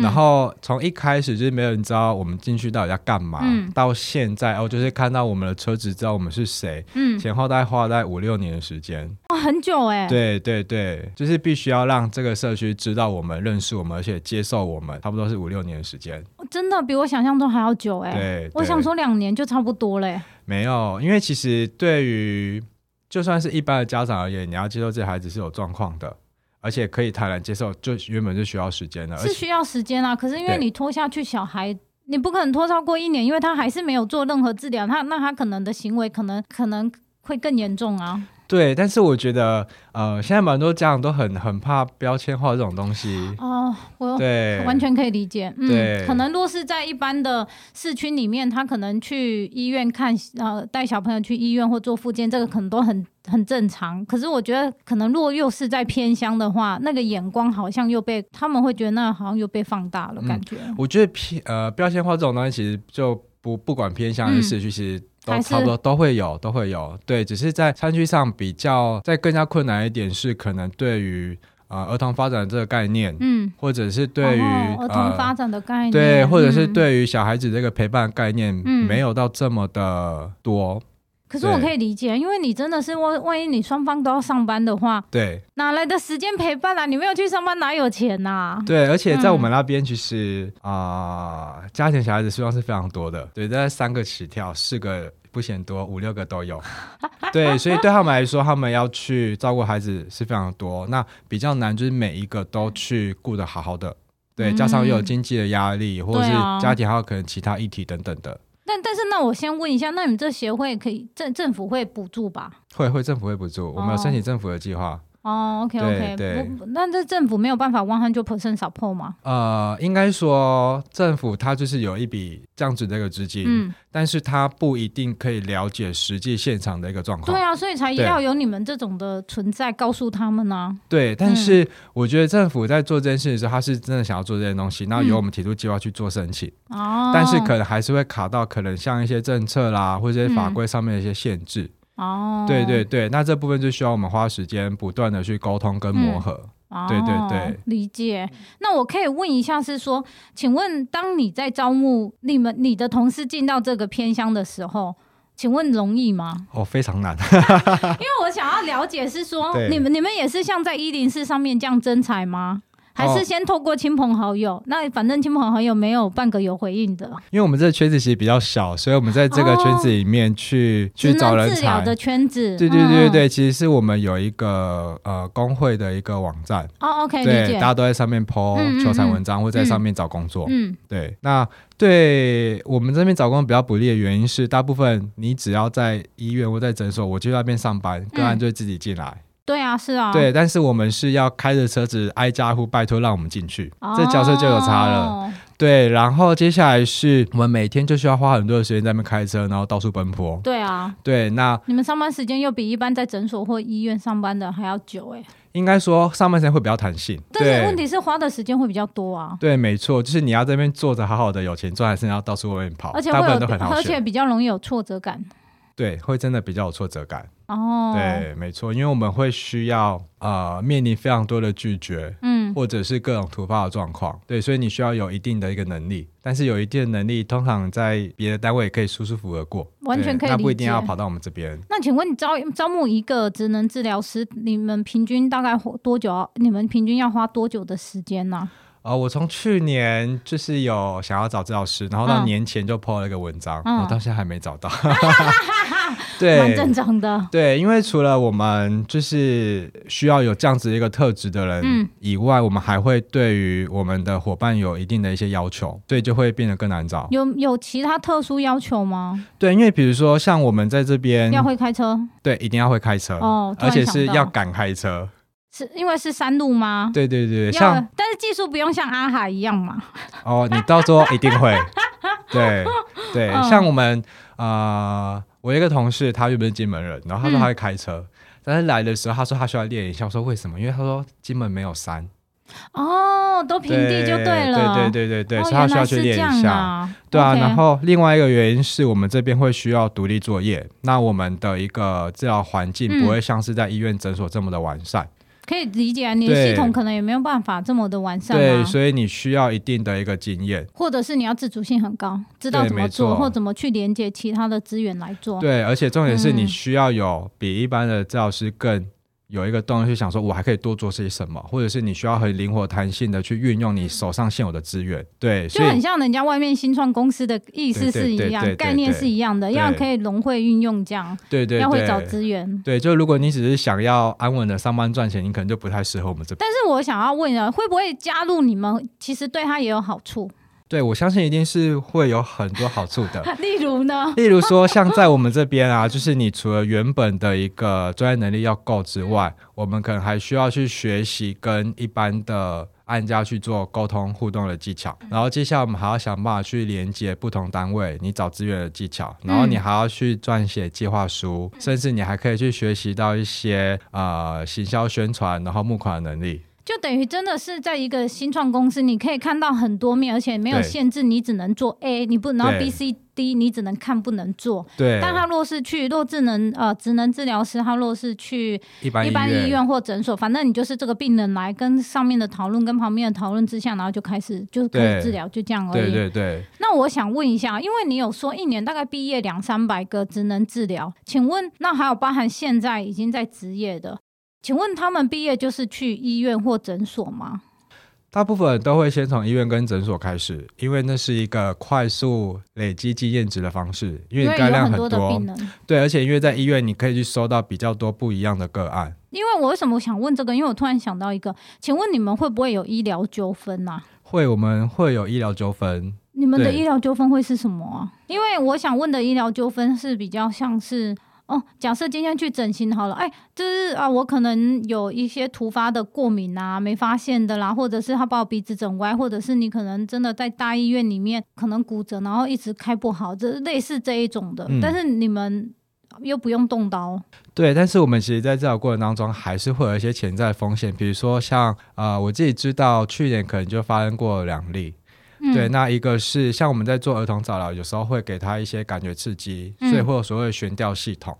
然后从一开始就是没有人知道我们进去到底要干嘛，嗯、到现在哦，就是看到我们的车子，知道我们是谁，嗯，前后大概花了大概五六年的时间，哇，很久哎，对对对，就是必须要让这个社区知道我们、认识我们，而且接受我们，差不多是五六年的时间，真的比我想象中还要久哎，对，我想说两年就差不多嘞，没有，因为其实对于就算是一般的家长而言，你要接受这孩子是有状况的。而且可以坦然接受，就原本就需要时间的，是需要时间啊。可是因为你拖下去，小孩你不可能拖超过一年，因为他还是没有做任何治疗，他那他可能的行为可能可能会更严重啊。对，但是我觉得，呃，现在蛮多家长都很很怕标签化这种东西。哦，我对，完全可以理解。嗯，对，可能若是在一般的市区里面，他可能去医院看，呃，带小朋友去医院或做复健，这个可能都很很正常。可是我觉得，可能若又是在偏乡的话，那个眼光好像又被他们会觉得那好像又被放大了，感觉。嗯，我觉得偏呃标签化这种东西，其实就不不管偏乡还是市区，其实。嗯都差不多都会有，都会有，对，只是在餐具上比较，再更加困难一点是，可能对于呃儿童发展这个概念，嗯，或者是对于、哦、儿童发展的概念，呃、对，或者是对于小孩子这个陪伴概念，嗯，没有到这么的多。可是我可以理解，因为你真的是万万一你双方都要上班的话，对，哪来的时间陪伴啊？你没有去上班，哪有钱呐、啊？对，而且在我们那边，其实啊、嗯呃，家庭小孩子数量是非常多的，对，大概三个起跳，四个不嫌多，五六个都有。对，所以对他们来说，他们要去照顾孩子是非常多，那比较难，就是每一个都去顾得好好的。对，加上又有经济的压力，或者是家庭还有可能其他议题等等的。但但是，那我先问一下，那你们这协会可以政政府会补助吧？会会，政府会补助，哦、我们有申请政府的计划。哦，OK OK，对，那这政府没有办法 one hundred percent support 吗？呃，应该说政府它就是有一笔这样子的一个资金，嗯，但是它不一定可以了解实际现场的一个状况。对啊，所以才要有你们这种的存在，告诉他们呢、啊。对，但是我觉得政府在做这件事的时候，他是真的想要做这件东西，然后由我们提出计划去做申请。哦、嗯，但是可能还是会卡到可能像一些政策啦，或者法规上面的一些限制。嗯哦，对对对，那这部分就需要我们花时间不断的去沟通跟磨合。嗯、对对对、哦，理解。那我可以问一下，是说，请问当你在招募你们你的同事进到这个偏乡的时候，请问容易吗？哦，非常难。因为我想要了解是说，你们你们也是像在一零四上面这样征才吗？还是先透过亲朋好友，哦、那反正亲朋好友没有半个有回应的。因为我们这个圈子其实比较小，所以我们在这个圈子里面去、哦、去找人才。的圈子，对对对对对、嗯，其实是我们有一个呃工会的一个网站。哦，OK，对。大家都在上面 po 求财文章、嗯，或在上面找工作。嗯，对。那对我们这边找工作比较不利的原因是，大部分你只要在医院或在诊所，我就在那边上班，个案就会自己进来。嗯对啊，是啊。对，但是我们是要开着车子挨家户拜托让我们进去，哦，这角色就有差了。对，然后接下来是我们每天就需要花很多的时间在那边开车，然后到处奔波。对啊。对，那你们上班时间又比一般在诊所或医院上班的还要久哎。应该说上班时间会比较弹性，但是问题是花的时间会比较多啊。对，没错，就是你要在那边坐着好好的有钱赚，还是要到处外面跑，而且会有，而且比较容易有挫折感。对，会真的比较有挫折感。哦，对，没错，因为我们会需要呃面临非常多的拒绝，嗯，或者是各种突发的状况，对，所以你需要有一定的一个能力，但是有一定的能力，通常在别的单位也可以舒舒服服的过，完全可以，那不一定要跑到我们这边。那请问你招招募一个职能治疗师，你们平均大概多久？你们平均要花多久的时间呢？呃，我从去年就是有想要找治疗师，然后到年前就 po 了一个文章，我、嗯、到现在还没找到。对，蛮正常的。对，因为除了我们就是需要有这样子一个特质的人以外，嗯，我们还会对于我们的伙伴有一定的一些要求，所以就会变得更难找。有有其他特殊要求吗？对，因为比如说像我们在这边要会开车，对，一定要会开车哦，而且是要敢开车。是因为是山路吗？对对对，像但是技术不用像阿海一样嘛。哦，你到时候一定会。对对、嗯，像我们呃，我一个同事，他原本是金门人，然后他说他会开车，嗯、但是来的时候他说他需要练一下。我说为什么？因为他说金门没有山。哦，都平地就对了。对对对对对，哦、所以他需要去练一下。啊对啊，okay. 然后另外一个原因是我们这边会需要独立作业，那我们的一个治疗环境不会像是在医院诊所这么的完善。嗯可以理解啊，你的系统可能也没有办法这么的完善啊。对，所以你需要一定的一个经验，或者是你要自主性很高，知道怎么做，或怎么去连接其他的资源来做。对，而且重点是你需要有比一般的教师更。有一个动力去想说，我还可以多做些什么，或者是你需要很灵活、弹性的去运用你手上现有的资源，对，就很像人家外面新创公司的意思是一样，概念是一样的，要可以融会运用这样，对对，要会找资源，对，就如果你只是想要安稳的上班赚钱，你可能就不太适合我们这边。但是我想要问啊，会不会加入你们，其实对他也有好处？对，我相信一定是会有很多好处的。例如呢？例如说，像在我们这边啊，就是你除了原本的一个专业能力要够之外，我们可能还需要去学习跟一般的案家去做沟通互动的技巧。然后接下来我们还要想办法去连接不同单位，你找资源的技巧。然后你还要去撰写计划书，甚至你还可以去学习到一些呃行销宣传，然后募款的能力。就等于真的是在一个新创公司，你可以看到很多面，而且没有限制，你只能做 A，你不，然后 B、C、D 你只能看不能做。对。但他若是去若智能呃职能治疗师，他若是去一般医院或诊所，反正你就是这个病人来跟上面的讨论，跟旁边的讨论之下，然后就开始就开始治疗，就这样而已。对对对。那我想问一下，因为你有说一年大概毕业两三百个职能治疗，请问那还有包含现在已经在职业的？请问他们毕业就是去医院或诊所吗？大部分人都会先从医院跟诊所开始，因为那是一个快速累积经验值的方式。因为你肝量很多，很多的病人。对，而且因为在医院你可以去收到比较多不一样的个案。因为我为什么想问这个？因为我突然想到一个，请问你们会不会有医疗纠纷呐？会，我们会有医疗纠纷。你们的医疗纠纷会是什么啊？因为我想问的医疗纠纷是比较像是。哦，假设今天去整形好了，哎，就是啊，我可能有一些突发的过敏啊，没发现的啦，或者是他把我鼻子整歪，或者是你可能真的在大医院里面可能骨折，然后一直开不好，这类似这一种的。嗯、但是你们又不用动刀。对，但是我们其实在治疗过程当中，还是会有一些潜在风险，比如说像呃，我自己知道去年可能就发生过两例。嗯、对，那一个是像我们在做儿童早疗，有时候会给他一些感觉刺激，所以会有所谓的悬吊系统。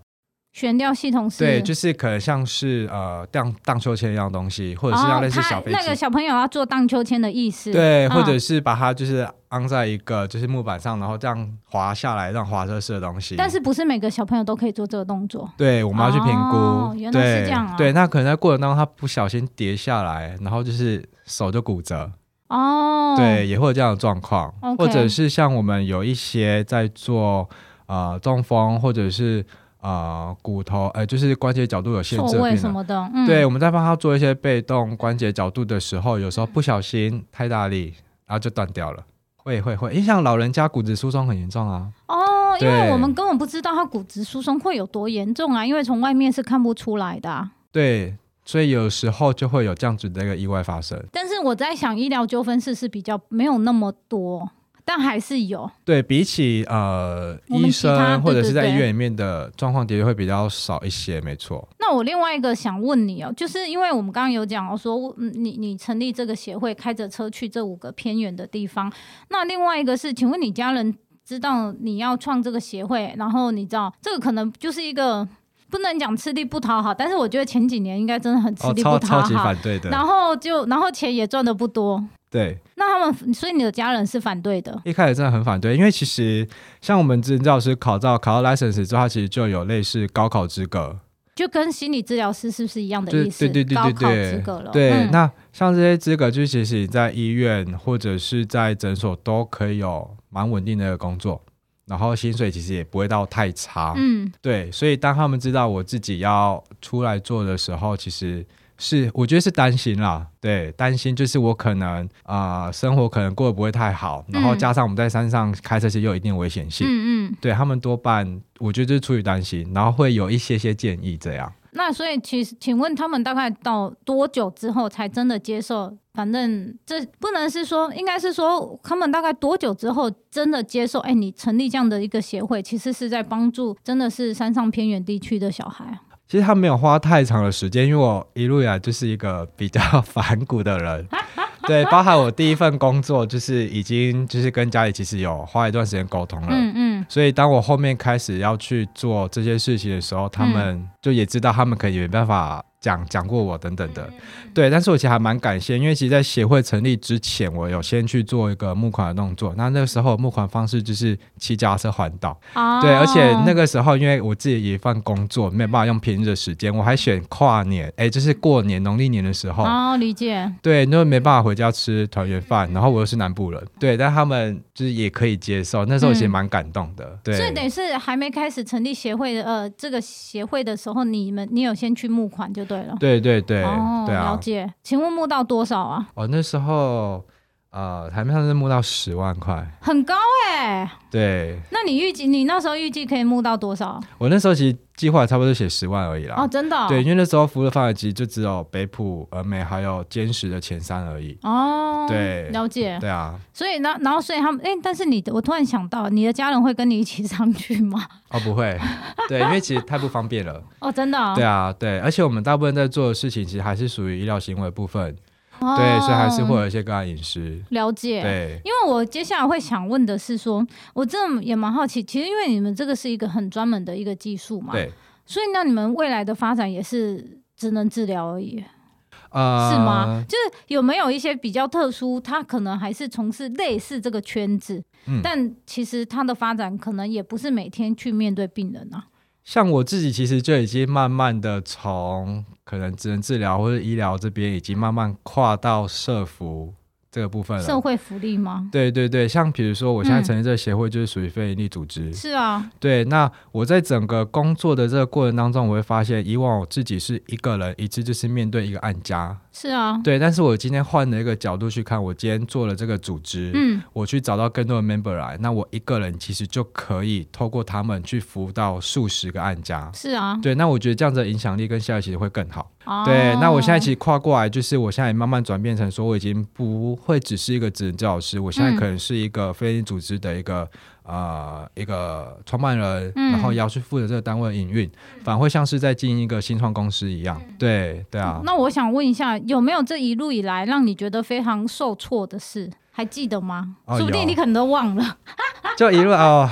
悬吊系统是，对，就是可能像是呃荡荡秋千一样东西，或者是像类似小飞机、哦、那个小朋友要做荡秋千的意思，对，或者是把它就是安在一个就是木板上，然后这样滑下来，让滑车式的东西。但是不是每个小朋友都可以做这个动作？对，我们要去评估。哦、原来是这样啊。对，那可能在过程当中他不小心跌下来，然后就是手就骨折。哦。对，也会有这样的状况或者是像我们有一些在做呃中风，或者是。啊、呃，骨头哎、呃，就是关节角度有限制的什么的，嗯、对，我们在帮他做一些被动关节角度的时候，有时候不小心太大力，然后就断掉了。会会会，因为像老人家骨质疏松很严重啊。哦，因为我们根本不知道他骨质疏松会有多严重啊，因为从外面是看不出来的、啊。对，所以有时候就会有这样子的一个意外发生。但是我在想，医疗纠纷是是比较没有那么多。但还是有，对，比起呃医生或者是在医院里面的状况，的确会比较少一些，没错。那我另外一个想问你哦，就是因为我们刚刚有讲哦说，你你成立这个协会，开着车去这五个偏远的地方。那另外一个是，请问你家人知道你要创这个协会，然后你知道这个可能就是一个不能讲吃力不讨好，但是我觉得前几年应该真的很吃力不讨好，哦、超，超级反对的。然后就然后钱也赚的不多。对，那他们，所以你的家人是反对的。一开始真的很反对，因为其实像我们职能治疗师考照考到 license 之后，其实就有类似高考资格，就跟心理治疗师是不是一样的意思？对对对对对，高考资格了。对，嗯、那像这些资格，就其实你在医院或者是在诊所都可以有蛮稳定的工作，然后薪水其实也不会到太差。嗯，对，所以当他们知道我自己要出来做的时候，其实。是，我觉得是担心啦，对，担心就是我可能啊、呃，生活可能过得不会太好，然后加上我们在山上开车其实又有一定危险性，嗯嗯，对他们多半，我觉得就是出于担心，然后会有一些些建议这样。那所以其实，请问他们大概到多久之后才真的接受？反正这不能是说，应该是说他们大概多久之后真的接受？哎，你成立这样的一个协会，其实是在帮助真的是山上偏远地区的小孩。其实他没有花太长的时间，因为我一路以来就是一个比较 反骨的人，对，包含我第一份工作就是已经就是跟家里其实有花一段时间沟通了，嗯嗯，所以当我后面开始要去做这些事情的时候，他们就也知道他们可以没办法。讲讲过我等等的，对，但是我其实还蛮感谢，因为其实，在协会成立之前，我有先去做一个募款的动作。那那个时候募款方式就是骑脚踏车环岛，哦、对，而且那个时候因为我自己也一份工作，没有办法用平日的时间，我还选跨年，哎，就是过年农历年的时候。哦，理解。对，那没办法回家吃团圆饭，然后我又是南部人，对，但他们就是也可以接受。那时候其实蛮感动的，嗯、对。所以等于是还没开始成立协会的，呃，这个协会的时候，你们你有先去募款就对。对对对，哦、对啊，了解。请问募到多少啊？哦，那时候呃，台面上是募到十万块，很高哎、欸。对，那你预计你那时候预计可以募到多少？我那时候其实计划差不多写十万而已啦。哦，真的、哦？对，因为那时候服务的范围其实就只有北普、峨眉还有坚石的前三而已。哦，对，了解。对啊。所以，然然后，所以他们，哎、欸，但是你，我突然想到，你的家人会跟你一起上去吗？哦，不会。对，因为其实太不方便了。哦，真的、哦？对啊，对，而且我们大部分在做的事情，其实还是属于医疗行为部分。对，所以还是会有一些个案隐私。了解。对，因为我接下来会想问的是说，我真的也蛮好奇，其实因为你们这个是一个很专门的一个技术嘛，对，所以那你们未来的发展也是只能治疗而已，呃，是吗？就是有没有一些比较特殊，他可能还是从事类似这个圈子，嗯，但其实他的发展可能也不是每天去面对病人啊。像我自己其实就已经慢慢的从可能只能治疗或者医疗这边，已经慢慢跨到社服。这个部分了，社会福利吗？对对对，像比如说我现在成立这个协会，就是属于非营利组织。嗯、是啊，对。那我在整个工作的这个过程当中，我会发现，以往我自己是一个人，一直就是面对一个案家。是啊，对。但是我今天换了一个角度去看，我今天做了这个组织，嗯，我去找到更多的 member 来，那我一个人其实就可以透过他们去服务到数十个案家。是啊，对。那我觉得这样子的影响力跟效益其实会更好。哦、对。那我现在其实跨过来，就是我现在慢慢转变成说，我已经不会只是一个职能教师，我现在可能是一个非营利组织的一个啊、嗯呃、一个创办人，嗯、然后也要去负责这个单位的营运，反而会像是在经营一个新创公司一样。对对啊。那我想问一下，有没有这一路以来让你觉得非常受挫的事？还记得吗？哦、说不定你可能都忘了。就一路哦，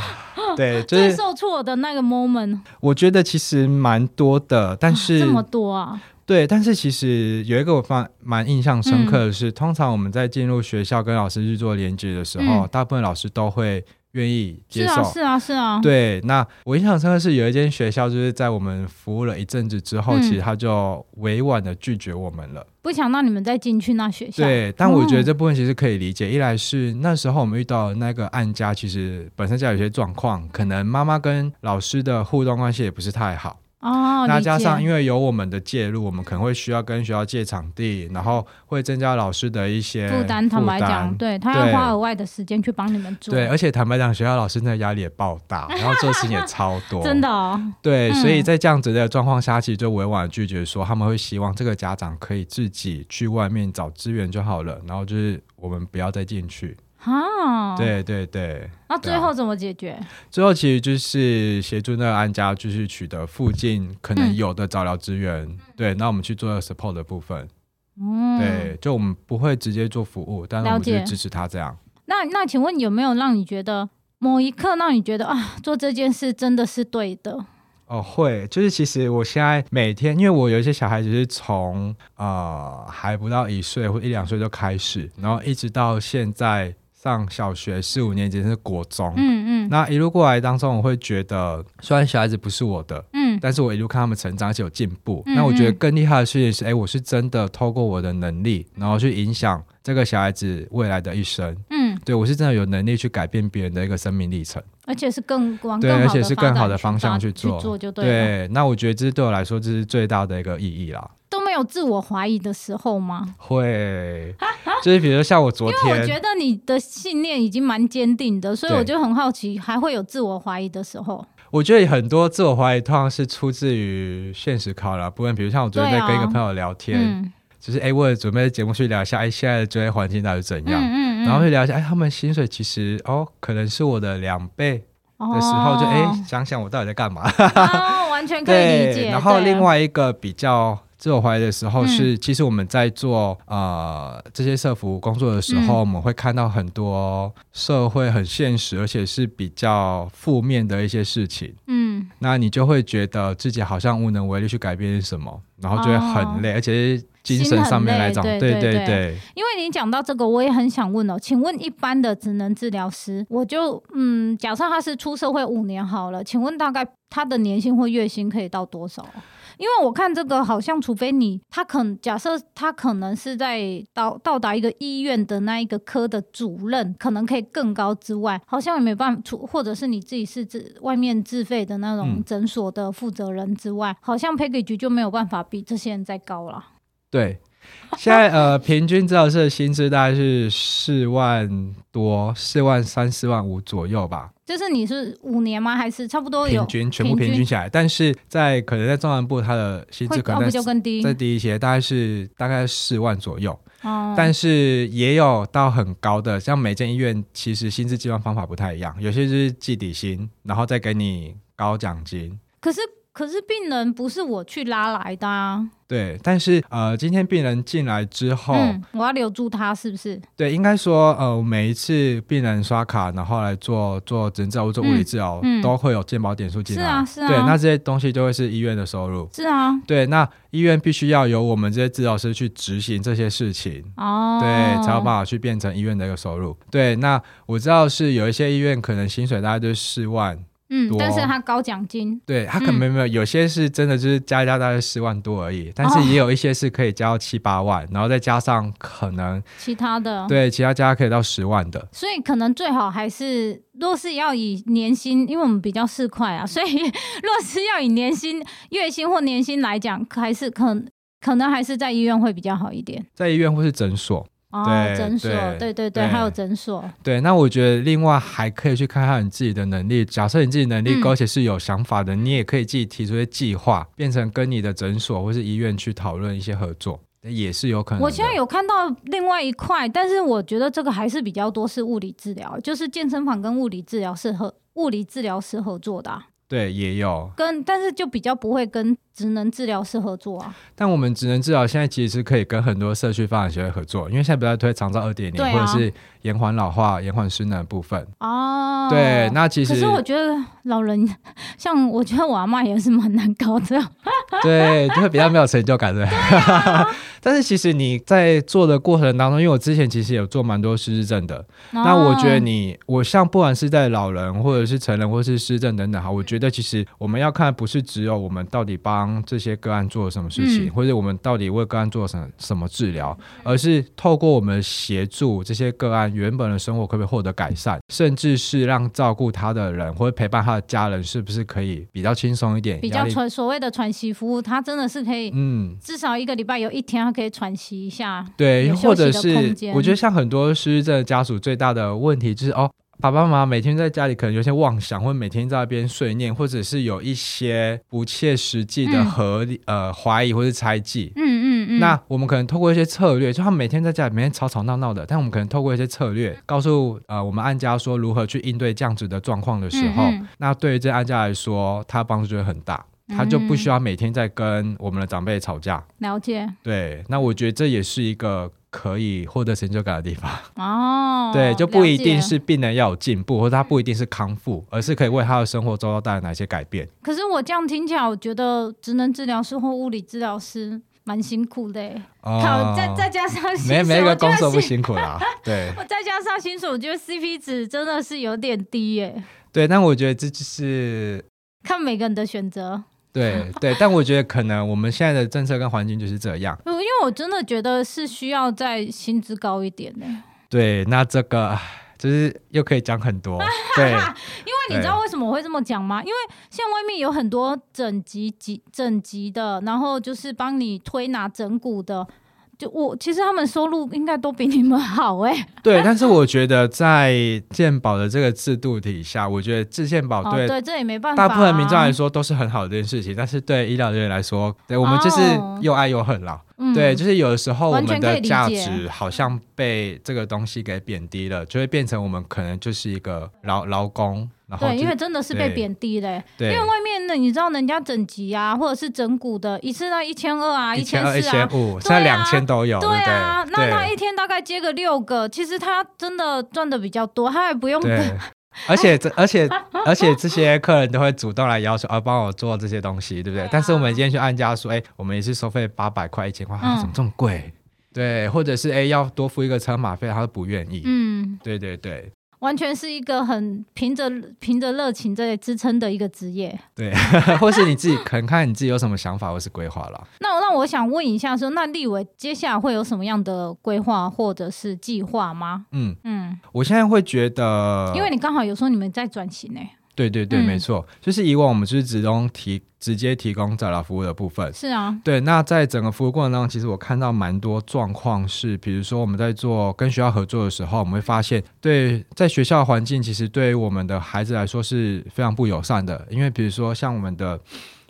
对，就是、最受挫的那个 moment。我觉得其实蛮多的，但是、啊、这么多啊。对，但是其实有一个我蛮蛮印象深刻的是，嗯、通常我们在进入学校跟老师去做连接的时候，嗯、大部分老师都会愿意接受。是啊，是啊，是啊。对，那我印象深刻是有一间学校，就是在我们服务了一阵子之后，嗯、其实他就委婉的拒绝我们了，不想让你们再进去那学校。对，但我觉得这部分其实可以理解。嗯、一来是那时候我们遇到那个案家，其实本身就有些状况，可能妈妈跟老师的互动关系也不是太好。哦，那加上因为有我们的介入，我们可能会需要跟学校借场地，然后会增加老师的一些负担。坦白讲，对，他要花额外的时间去帮你们做。对，而且坦白讲，学校老师那压力也爆大，然后做事情也超多。真的哦。对，所以在这样子的状况下，其实就委婉拒绝说，他们会希望这个家长可以自己去外面找资源就好了，然后就是我们不要再进去。啊，对对对，那最后怎么解决？最后其实就是协助那个安家，就是取得附近可能有的早疗资源，嗯、对，那我们去做 support 的部分。嗯，对，就我们不会直接做服务，但是我们就支持他这样。那那请问有没有让你觉得某一刻让你觉得啊，做这件事真的是对的？哦，会，就是其实我现在每天，因为我有一些小孩子是从呃还不到一岁或一两岁就开始，然后一直到现在。上小学四五年级是国中，嗯嗯，那一路过来当中，我会觉得虽然小孩子不是我的，嗯，但是我一路看他们成长，而且有进步。嗯嗯，那我觉得更厉害的事情是，哎、欸，我是真的透过我的能力，然后去影响这个小孩子未来的一生，嗯，对，我是真的有能力去改变别人的一个生命历程，而且是更往对，而且是更好的方向去做，去做就对。对，那我觉得这是对我来说，这是最大的一个意义啦。有自我怀疑的时候吗？会，就是比如像我昨天，因为我觉得你的信念已经蛮坚定的，所以我就很好奇，还会有自我怀疑的时候。我觉得很多自我怀疑通常是出自于现实考量，不然比如像我昨天在跟一个朋友聊天，就是哎，为了准备节目去聊一下，哎，现在的就业环境到底怎样？嗯嗯嗯、然后去聊一下，哎，他们薪水其实哦，可能是我的两倍的时候，就哎，想想我到底在干嘛？哦、完全可以理解。然后另外一个比较。自我怀疑的时候是，其实我们在做呃这些社服工作的时候，我们会看到很多社会很现实，而且是比较负面的一些事情。嗯，那你就会觉得自己好像无能为力去改变什么，然后就会很累，而且是精神上面来讲，对对对。因为你讲到这个，我也很想问哦，请问一般的职能治疗师，我就嗯，假设他是出社会五年好了，请问大概他的年薪或月薪可以到多少？因为我看这个好像，除非你他可假设他可能是在到到达一个医院的那一个科的主任，可能可以更高之外，好像也没办法除，或者是你自己是自外面自费的那种诊所的负责人之外，嗯、好像 package 就没有办法比这些人再高了。对，现在呃，平均治疗师的薪资大概是四万多，四万三、四万五左右吧。就是你是五年吗？还是差不多有平均全部平均下来？但是在可能在中南部，它的薪资可能就更低，再低一些，大概是大概四万左右。哦，但是也有到很高的，像每间医院其实薪资计算方法不太一样，有些是计底薪，然后再给你高奖金。可是。可是病人不是我去拉来的啊。对，但是呃，今天病人进来之后，嗯，我要留住他，是不是？对，应该说呃，每一次病人刷卡，然后来做做诊治或做物理治疗，嗯嗯，都会有健保点数进来。是啊，是啊。对，那这些东西就会是医院的收入。是啊。对，那医院必须要由我们这些治疗师去执行这些事情。哦。对，才有办法去变成医院的一个收入。对，那我知道是有一些医院可能薪水大概就是四万。嗯，但是他高奖金，对他可能没有没有，有些是真的就是加一加大概四万多而已，但是也有一些是可以加到七八万，然后再加上可能其他的，对，其他加可以到十万的。所以可能最好还是，若是要以年薪，因为我们比较市侩啊，所以若是要以年薪、月薪或年薪来讲，还是可可能还是在医院会比较好一点，在医院或是诊所。哦，诊所，对对对，对，还有诊所。对，那我觉得另外还可以去看看你自己的能力。假设你自己能力够，而且是有想法的，嗯，你也可以自己提出一些计划，变成跟你的诊所或是医院去讨论一些合作，也是有可能。我现在有看到另外一块，但是我觉得这个还是比较多是物理治疗，就是健身房跟物理治疗是合物理治疗师合作的啊。对，也有跟，但是就比较不会跟职能治疗师合作啊。但我们职能治疗现在其实可以跟很多社区发展协会合作，因为现在比较推长照二点零，或者是延缓老化、延缓失能的部分。哦，对，那其实可是我觉得老人像我觉得我阿妈也是蛮难搞的。对，就会比较没有成就感的。但是其实你在做的过程当中，因为我之前其实有做蛮多失智症的，哦，那我觉得你，我像不管是在老人或者是成人或者是失智等等哈，我觉得其实我们要看的不是只有我们到底帮这些个案做了什么事情，嗯，或者我们到底为个案做了什么什么治疗，而是透过我们协助这些个案原本的生活可不可以获得改善，甚至是让照顾他的人或者陪伴他的家人是不是可以比较轻松一点，比较传所谓的喘息服务，他真的是可以，嗯，至少一个礼拜有一天他。可以喘息一下，对，或者是我觉得像很多失智症的家属最大的问题就是哦，爸爸妈妈每天在家里可能有些妄想，或者每天在那边碎念，或者是有一些不切实际的合理、嗯、呃怀疑或是猜忌。嗯嗯嗯。那我们可能透过一些策略，就他们每天在家里每天吵吵闹闹的，但我们可能透过一些策略，告诉呃我们案家说如何去应对这样子的状况的时候，嗯嗯，那对于这案家来说，他帮助就会很大。他就不需要每天在跟我们的长辈吵架。了解。对，那我觉得这也是一个可以获得成就感的地方。哦。对，就不一定是病人要有进步，或者他不一定是康复，而是可以为他的生活周遭带来哪些改变。可是我这样听起来，我觉得职能治疗师或物理治疗师蛮辛苦的。哦。再再加上没没一个工作不辛苦啦。对。我再加上薪水，我觉得 CP 值真的是有点低耶。对，但我觉得这就是看每个人的选择。对 对，但我觉得可能我们现在的政策跟环境就是这样。因为我真的觉得是需要再薪资高一点的。对，那这个就是又可以讲很多。对，因为你知道为什么我会这么讲吗？因为现在外面有很多整级级整级的，然后就是帮你推拿整骨的。就我其实他们收入应该都比你们好哎、欸，对，但是我觉得在健保的这个制度底下，我觉得自健保对、哦、对这也没办法、啊，大部分民众来说都是很好的一件事情，但是对医疗人员来说，对我们就是又爱又恨了、哦，对，就是有的时候我们的价值好像被这个东西给贬低了，就会变成我们可能就是一个劳劳工。对，因为真的是被贬低嘞。对，因为外面的你知道，人家整级啊，或者是整股的，一次到一千二啊，一千四啊，一千五，现在两千都有。对啊，那他一天大概接个六个，其实他真的赚的比较多，他也不用。对，而且这，而且，而且这些客人都会主动来要求，啊，帮我做这些东西，对不对？对啊、但是我们今天去按价说，哎，我们也是收费八百块、一千块，怎么这么贵？对，或者是哎，要多付一个车马费，他都不愿意。嗯，对对对。完全是一个很凭着凭着热情在支撑的一个职业，对，或是你自己可能看你自己有什么想法或是规划了。那那我想问一下说，说那立伟接下来会有什么样的规划或者是计划吗？嗯嗯，我现在会觉得，因为你刚好有说你们在转型呢。对对对，嗯、没错，就是以往我们就是只用提直接提供早疗服务的部分。是啊，对。那在整个服务过程当中，其实我看到蛮多状况是，比如说我们在做跟学校合作的时候，我们会发现，对，在学校环境其实对于我们的孩子来说是非常不友善的，因为比如说像我们的。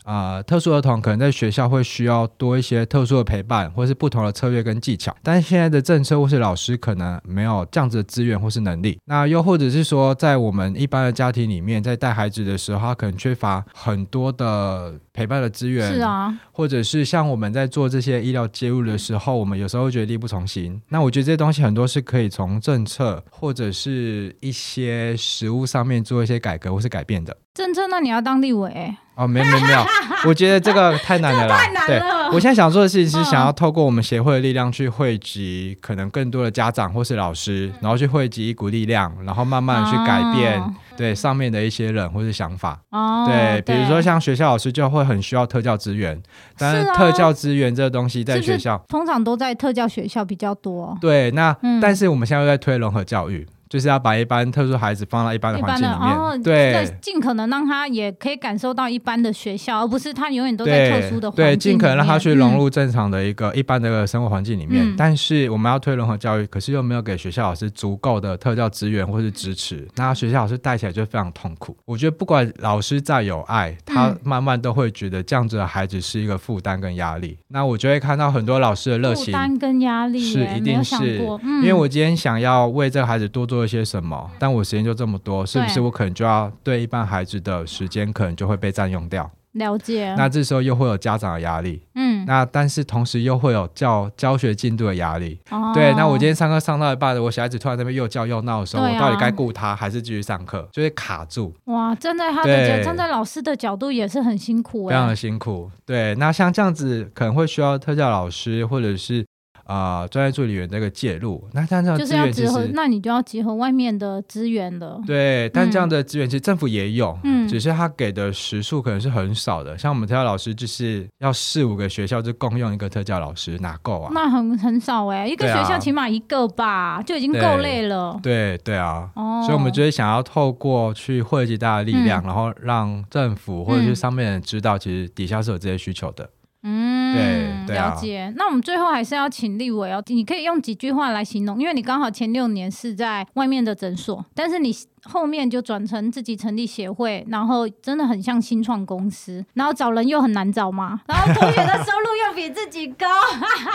啊、呃，特殊儿童可能在学校会需要多一些特殊的陪伴，或是不同的策略跟技巧，但是现在的政策或是老师可能没有这样子的资源或是能力。那又或者是说，在我们一般的家庭里面，在带孩子的时候，他可能缺乏很多的陪伴的资源，是啊，或者是像我们在做这些医疗介入的时候，我们有时候会觉得力不从心。那我觉得这些东西很多是可以从政策或者是一些实物上面做一些改革或是改变的。政策，那你要当立委、欸？哦，没没没有，我觉得这个太难了啦。太难了。对，我现在想做的事情是想要透过我们协会的力量去汇集可能更多的家长或是老师，然后去汇集一股力量，然后慢慢的去改变、哦、对上面的一些人或是想法。哦，对，比如说像学校老师就会很需要特教资源，但是特教资源这个东西在学校通常都在特教学校比较多。对，那、嗯、但是我们现在又在推融合教育。就是要把一般特殊孩子放到一般的环境里面，哦、对，尽可能让他也可以感受到一般的学校，而不是他永远都在特殊的环境。对，尽可能让他去融入正常的一个一般的生活环境里面。嗯、但是我们要推融合教育，可是又没有给学校老师足够的特教资源或是支持，那学校老师带起来就非常痛苦。我觉得不管老师再有爱，他慢慢都会觉得这样子的孩子是一个负担跟压力。那我就会看到很多老师的热情，负担跟压力是一定是，嗯、因为我今天想要为这个孩子多做一些什么。但我时间就这么多，是不是我可能就要对一般孩子的时间可能就会被占用掉？了解。那这时候又会有家长的压力，嗯，那但是同时又会有教教学进度的压力。哦，对。那我今天上课上到一半，我小孩子突然在那边又叫又闹的时候，啊、我到底该顾他还是继续上课？就会卡住。哇，站在他的角，站在老师的角度也是很辛苦，非常的辛苦。对，那像这样子可能会需要特教老师或者是。啊，专业助理员这个介入，那像这样就是要结合，那你就要结合外面的资源了。对，但这样的资源其实政府也有，嗯，只是他给的时数可能是很少的。像我们特教老师就是要四五个学校就共用一个特教老师，哪够啊？那很很少哎、欸，一个学校起码一个吧，啊、就已经够累了。对对啊，哦，所以我们就是想要透过去汇集大家的力量，嗯、然后让政府或者是上面的人知道，其实底下是有这些需求的。嗯，对，对啊、了解。那我们最后还是要请立委哦，你可以用几句话来形容，因为你刚好前六年是在外面的诊所，但是你后面就转成自己成立协会，然后真的很像新创公司，然后找人又很难找嘛，然后同学的收入又比自己高，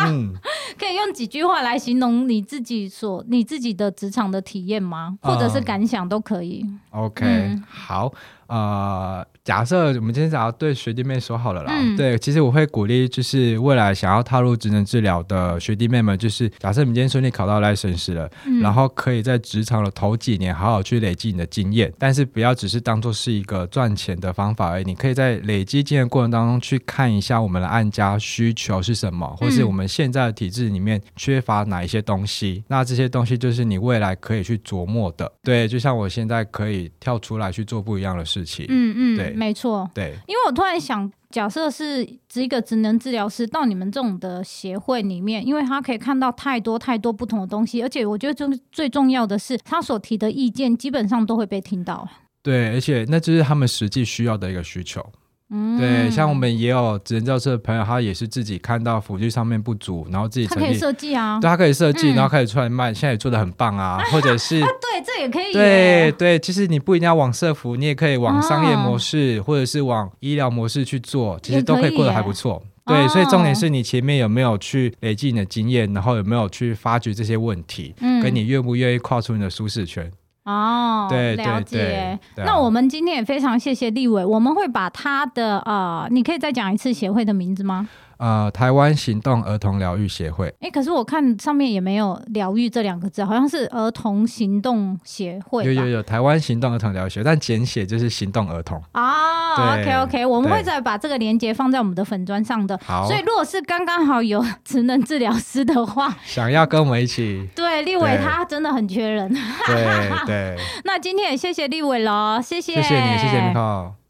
嗯、可以用几句话来形容你自己所你自己的职场的体验吗？或者是感想都可以。嗯、OK，、嗯、好，呃。假设我们今天想要对学弟妹说好了啦，嗯、对，其实我会鼓励，就是未来想要踏入职能治疗的学弟妹们，就是假设你今天顺利考到 license 了，嗯、然后可以在职场的头几年好好去累积你的经验，但是不要只是当做是一个赚钱的方法而已，你可以在累积经验过程当中去看一下我们的案家需求是什么，或是我们现在的体制里面缺乏哪一些东西，嗯、那这些东西就是你未来可以去琢磨的。对，就像我现在可以跳出来去做不一样的事情，嗯嗯，对。没错，对，因为我突然想，假设是一个职能治疗师到你们这种的协会里面，因为他可以看到太多太多不同的东西，而且我觉得最最重要的是，他所提的意见基本上都会被听到。对，而且那就是他们实际需要的一个需求。嗯，对，像我们也有职能教师的朋友，他也是自己看到辅具上面不足，然后自己成立，他可以设计啊，对，他可以设计，嗯、然后开始出来卖，现在也做的很棒啊，或者是，啊、对，这也可以，对对，其实你不一定要往社服，你也可以往商业模式，哦、或者是往医疗模式去做，其实都可以过得还不错。对，所以重点是你前面有没有去累积你的经验，然后有没有去发掘这些问题，嗯、跟你愿不愿意跨出你的舒适圈。哦，对，了解。那我们今天也非常谢谢立伟，我们会把他的呃，你可以再讲一次协会的名字吗？呃，台湾行动儿童疗愈协会。哎，可是我看上面也没有“疗愈”这两个字，好像是儿童行动协会。有有有，台湾行动儿童疗愈协会，但简写就是行动儿童。哦，OK OK，我们会再把这个连接放在我们的粉砖上的。好，所以如果是刚刚好有职能治疗师的话，想要跟我们一起，对，立伟他真的很缺人。对对。对 那今天也谢谢立伟了，谢谢，谢谢你，谢谢你好。